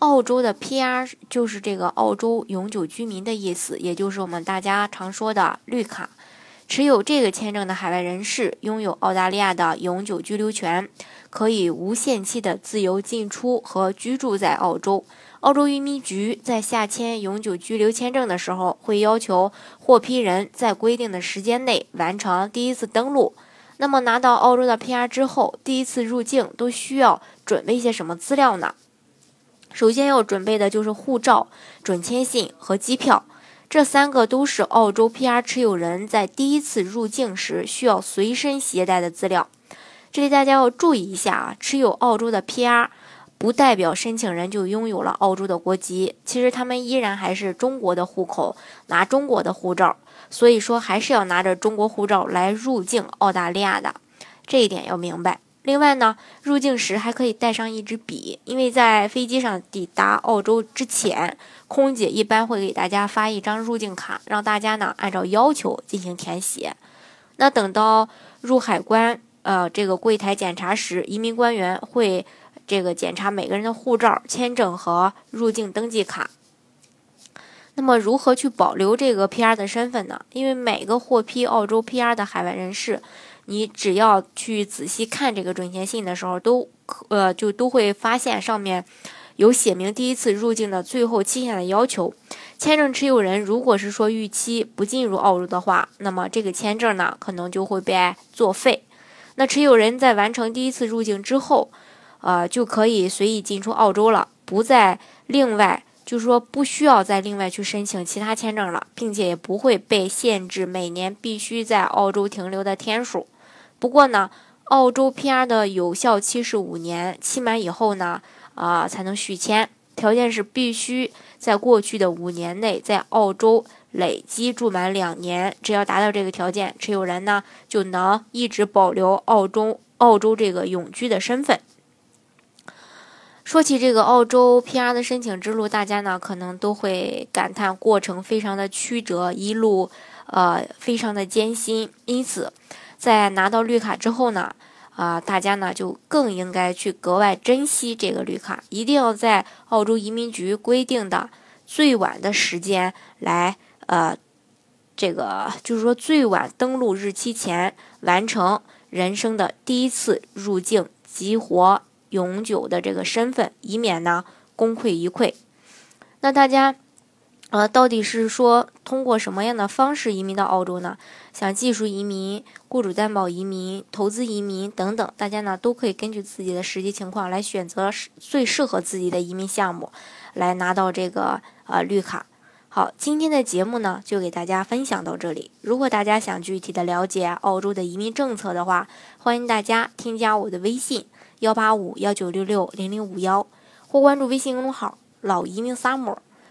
澳洲的 PR 就是这个澳洲永久居民的意思，也就是我们大家常说的绿卡。持有这个签证的海外人士拥有澳大利亚的永久居留权，可以无限期的自由进出和居住在澳洲。澳洲移民局在下签永久居留签证的时候，会要求获批人在规定的时间内完成第一次登录。那么拿到澳洲的 PR 之后，第一次入境都需要准备一些什么资料呢？首先要准备的就是护照、准签信和机票，这三个都是澳洲 PR 持有人在第一次入境时需要随身携带的资料。这里大家要注意一下啊，持有澳洲的 PR 不代表申请人就拥有了澳洲的国籍，其实他们依然还是中国的户口，拿中国的护照，所以说还是要拿着中国护照来入境澳大利亚的，这一点要明白。另外呢，入境时还可以带上一支笔，因为在飞机上抵达澳洲之前，空姐一般会给大家发一张入境卡，让大家呢按照要求进行填写。那等到入海关，呃，这个柜台检查时，移民官员会这个检查每个人的护照、签证和入境登记卡。那么，如何去保留这个 PR 的身份呢？因为每个获批澳洲 PR 的海外人士。你只要去仔细看这个准签信的时候，都呃就都会发现上面有写明第一次入境的最后期限的要求。签证持有人如果是说逾期不进入澳洲的话，那么这个签证呢可能就会被作废。那持有人在完成第一次入境之后，呃就可以随意进出澳洲了，不再另外就是说不需要再另外去申请其他签证了，并且也不会被限制每年必须在澳洲停留的天数。不过呢，澳洲 PR 的有效期是五年，期满以后呢，啊才能续签，条件是必须在过去的五年内在澳洲累积住满两年，只要达到这个条件，持有人呢就能一直保留澳洲澳洲这个永居的身份。说起这个澳洲 PR 的申请之路，大家呢可能都会感叹过程非常的曲折，一路呃非常的艰辛，因此。在拿到绿卡之后呢，啊，大家呢就更应该去格外珍惜这个绿卡，一定要在澳洲移民局规定的最晚的时间来，呃，这个就是说最晚登录日期前完成人生的第一次入境，激活永久的这个身份，以免呢功亏一篑。那大家。呃，到底是说通过什么样的方式移民到澳洲呢？像技术移民、雇主担保移民、投资移民等等，大家呢都可以根据自己的实际情况来选择最适合自己的移民项目，来拿到这个呃绿卡。好，今天的节目呢就给大家分享到这里。如果大家想具体的了解澳洲的移民政策的话，欢迎大家添加我的微信幺八五幺九六六零零五幺，或关注微信公众号老移民 summer。